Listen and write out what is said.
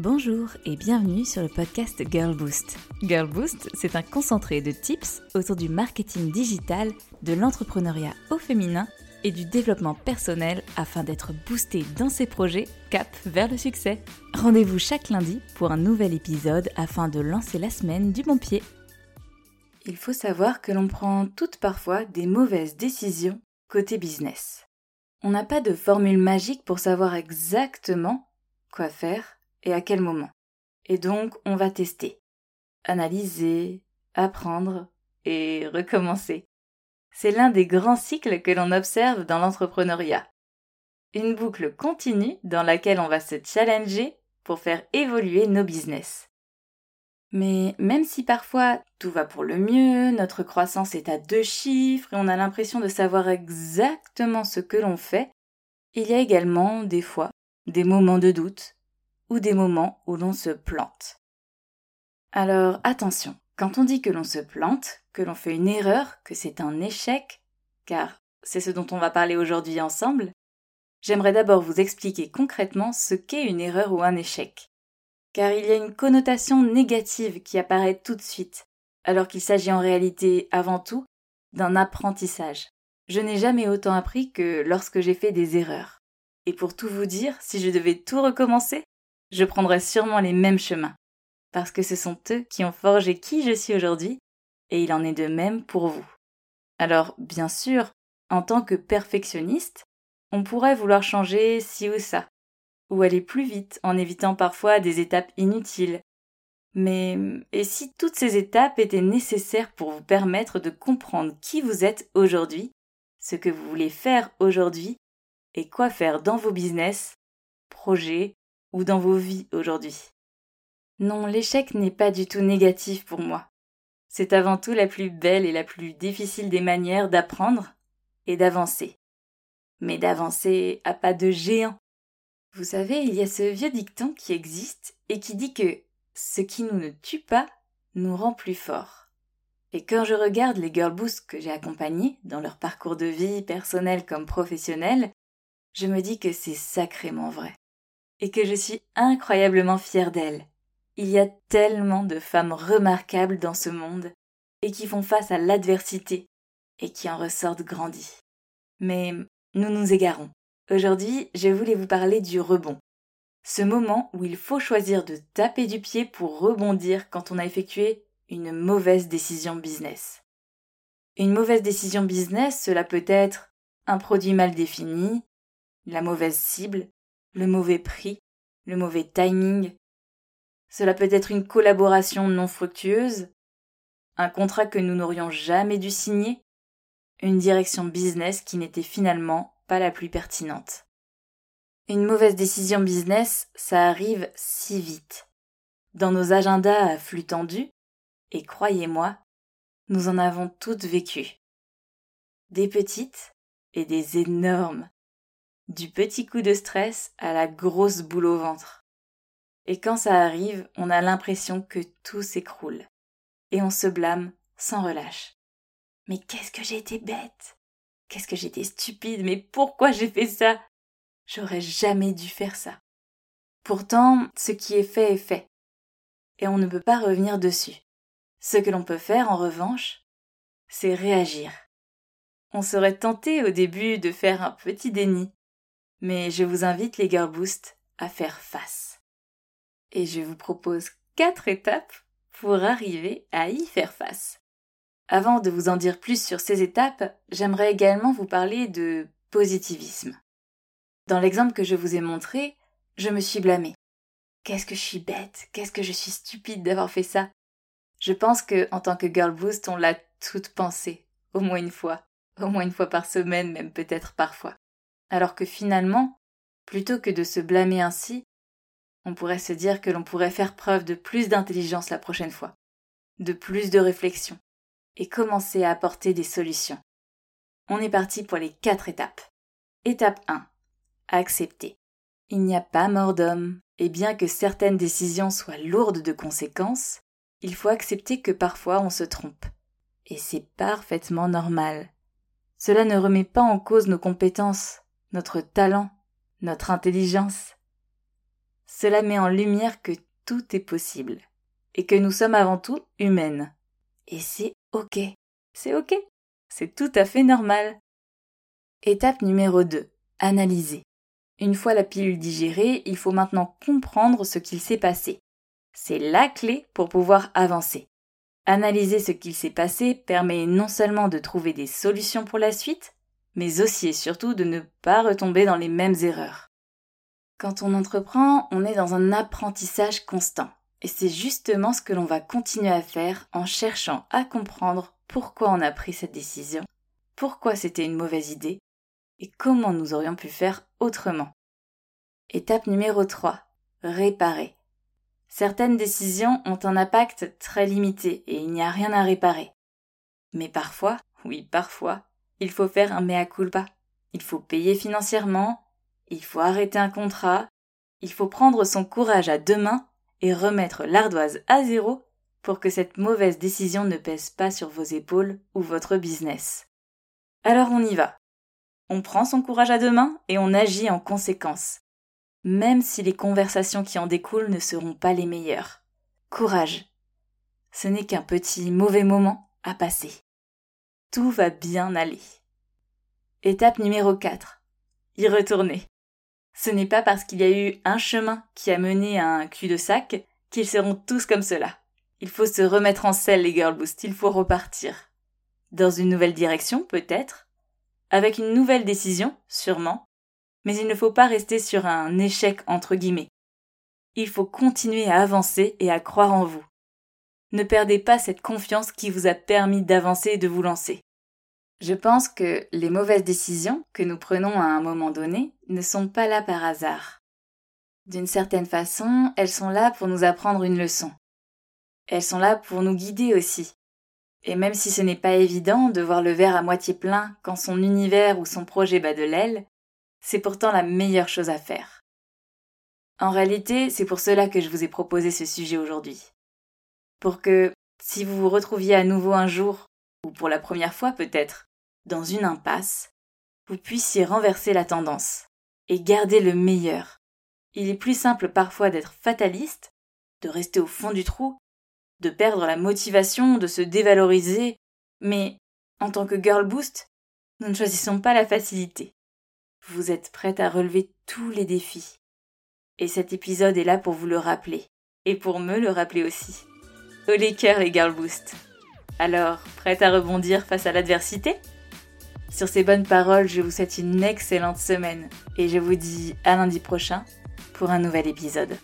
Bonjour et bienvenue sur le podcast Girl Boost. Girl Boost, c'est un concentré de tips autour du marketing digital, de l'entrepreneuriat au féminin et du développement personnel afin d'être boosté dans ses projets cap vers le succès. Rendez-vous chaque lundi pour un nouvel épisode afin de lancer la semaine du bon pied. Il faut savoir que l'on prend toutes parfois des mauvaises décisions côté business. On n'a pas de formule magique pour savoir exactement quoi faire et à quel moment. Et donc, on va tester, analyser, apprendre et recommencer. C'est l'un des grands cycles que l'on observe dans l'entrepreneuriat. Une boucle continue dans laquelle on va se challenger pour faire évoluer nos business. Mais même si parfois tout va pour le mieux, notre croissance est à deux chiffres et on a l'impression de savoir exactement ce que l'on fait, il y a également des fois des moments de doute, ou des moments où l'on se plante. Alors attention, quand on dit que l'on se plante, que l'on fait une erreur, que c'est un échec, car c'est ce dont on va parler aujourd'hui ensemble, j'aimerais d'abord vous expliquer concrètement ce qu'est une erreur ou un échec. Car il y a une connotation négative qui apparaît tout de suite, alors qu'il s'agit en réalité avant tout d'un apprentissage. Je n'ai jamais autant appris que lorsque j'ai fait des erreurs. Et pour tout vous dire, si je devais tout recommencer, je prendrai sûrement les mêmes chemins, parce que ce sont eux qui ont forgé qui je suis aujourd'hui, et il en est de même pour vous. Alors, bien sûr, en tant que perfectionniste, on pourrait vouloir changer ci ou ça, ou aller plus vite en évitant parfois des étapes inutiles. Mais et si toutes ces étapes étaient nécessaires pour vous permettre de comprendre qui vous êtes aujourd'hui, ce que vous voulez faire aujourd'hui, et quoi faire dans vos business, projets, ou dans vos vies aujourd'hui. Non, l'échec n'est pas du tout négatif pour moi. C'est avant tout la plus belle et la plus difficile des manières d'apprendre et d'avancer. Mais d'avancer à pas de géant. Vous savez, il y a ce vieux dicton qui existe et qui dit que ce qui nous ne tue pas nous rend plus forts. Et quand je regarde les girl boosts que j'ai accompagnés dans leur parcours de vie, personnel comme professionnel, je me dis que c'est sacrément vrai et que je suis incroyablement fière d'elle. Il y a tellement de femmes remarquables dans ce monde et qui font face à l'adversité et qui en ressortent grandies. Mais nous nous égarons. Aujourd'hui, je voulais vous parler du rebond. Ce moment où il faut choisir de taper du pied pour rebondir quand on a effectué une mauvaise décision business. Une mauvaise décision business, cela peut être un produit mal défini, la mauvaise cible, le mauvais prix, le mauvais timing. Cela peut être une collaboration non fructueuse, un contrat que nous n'aurions jamais dû signer, une direction business qui n'était finalement pas la plus pertinente. Une mauvaise décision business, ça arrive si vite. Dans nos agendas à flux tendu, et croyez-moi, nous en avons toutes vécu. Des petites et des énormes. Du petit coup de stress à la grosse boule au ventre. Et quand ça arrive, on a l'impression que tout s'écroule. Et on se blâme sans relâche. Mais qu'est-ce que j'ai été bête Qu'est-ce que j'étais stupide Mais pourquoi j'ai fait ça? J'aurais jamais dû faire ça. Pourtant, ce qui est fait est fait. Et on ne peut pas revenir dessus. Ce que l'on peut faire, en revanche, c'est réagir. On serait tenté au début de faire un petit déni, mais je vous invite les Girl Boost à faire face. Et je vous propose quatre étapes pour arriver à y faire face. Avant de vous en dire plus sur ces étapes, j'aimerais également vous parler de positivisme. Dans l'exemple que je vous ai montré, je me suis blâmée. Qu'est-ce que je suis bête, qu'est-ce que je suis stupide d'avoir fait ça? Je pense que, en tant que girl boost, on l'a toute pensé, au moins une fois, au moins une fois par semaine, même peut-être parfois alors que finalement, plutôt que de se blâmer ainsi, on pourrait se dire que l'on pourrait faire preuve de plus d'intelligence la prochaine fois, de plus de réflexion, et commencer à apporter des solutions. On est parti pour les quatre étapes. Étape 1. Accepter. Il n'y a pas mort d'homme, et bien que certaines décisions soient lourdes de conséquences, il faut accepter que parfois on se trompe. Et c'est parfaitement normal. Cela ne remet pas en cause nos compétences, notre talent, notre intelligence. cela met en lumière que tout est possible et que nous sommes avant tout humaines. Et c'est ok. C'est ok. C'est tout à fait normal. Étape numéro 2. Analyser. Une fois la pilule digérée, il faut maintenant comprendre ce qu'il s'est passé. C'est la clé pour pouvoir avancer. Analyser ce qu'il s'est passé permet non seulement de trouver des solutions pour la suite, mais aussi et surtout de ne pas retomber dans les mêmes erreurs. Quand on entreprend, on est dans un apprentissage constant. Et c'est justement ce que l'on va continuer à faire en cherchant à comprendre pourquoi on a pris cette décision, pourquoi c'était une mauvaise idée, et comment nous aurions pu faire autrement. Étape numéro 3. Réparer. Certaines décisions ont un impact très limité et il n'y a rien à réparer. Mais parfois, oui parfois, il faut faire un mea culpa. Il faut payer financièrement, il faut arrêter un contrat, il faut prendre son courage à deux mains et remettre l'ardoise à zéro pour que cette mauvaise décision ne pèse pas sur vos épaules ou votre business. Alors on y va. On prend son courage à deux mains et on agit en conséquence même si les conversations qui en découlent ne seront pas les meilleures. Courage. Ce n'est qu'un petit mauvais moment à passer. Tout va bien aller. Étape numéro 4. Y retourner. Ce n'est pas parce qu'il y a eu un chemin qui a mené à un cul-de-sac qu'ils seront tous comme cela. Il faut se remettre en selle, les girl boost, il faut repartir. Dans une nouvelle direction, peut-être. Avec une nouvelle décision, sûrement mais il ne faut pas rester sur un échec entre guillemets. Il faut continuer à avancer et à croire en vous. Ne perdez pas cette confiance qui vous a permis d'avancer et de vous lancer. Je pense que les mauvaises décisions que nous prenons à un moment donné ne sont pas là par hasard. D'une certaine façon, elles sont là pour nous apprendre une leçon. Elles sont là pour nous guider aussi. Et même si ce n'est pas évident de voir le verre à moitié plein quand son univers ou son projet bat de l'aile, c'est pourtant la meilleure chose à faire. En réalité, c'est pour cela que je vous ai proposé ce sujet aujourd'hui. Pour que, si vous vous retrouviez à nouveau un jour, ou pour la première fois peut-être, dans une impasse, vous puissiez renverser la tendance et garder le meilleur. Il est plus simple parfois d'être fataliste, de rester au fond du trou, de perdre la motivation, de se dévaloriser, mais en tant que girl boost, nous ne choisissons pas la facilité. Vous êtes prête à relever tous les défis. Et cet épisode est là pour vous le rappeler. Et pour me le rappeler aussi. Oh les cœurs les girl boost. Alors, prête à rebondir face à l'adversité? Sur ces bonnes paroles, je vous souhaite une excellente semaine. Et je vous dis à lundi prochain pour un nouvel épisode.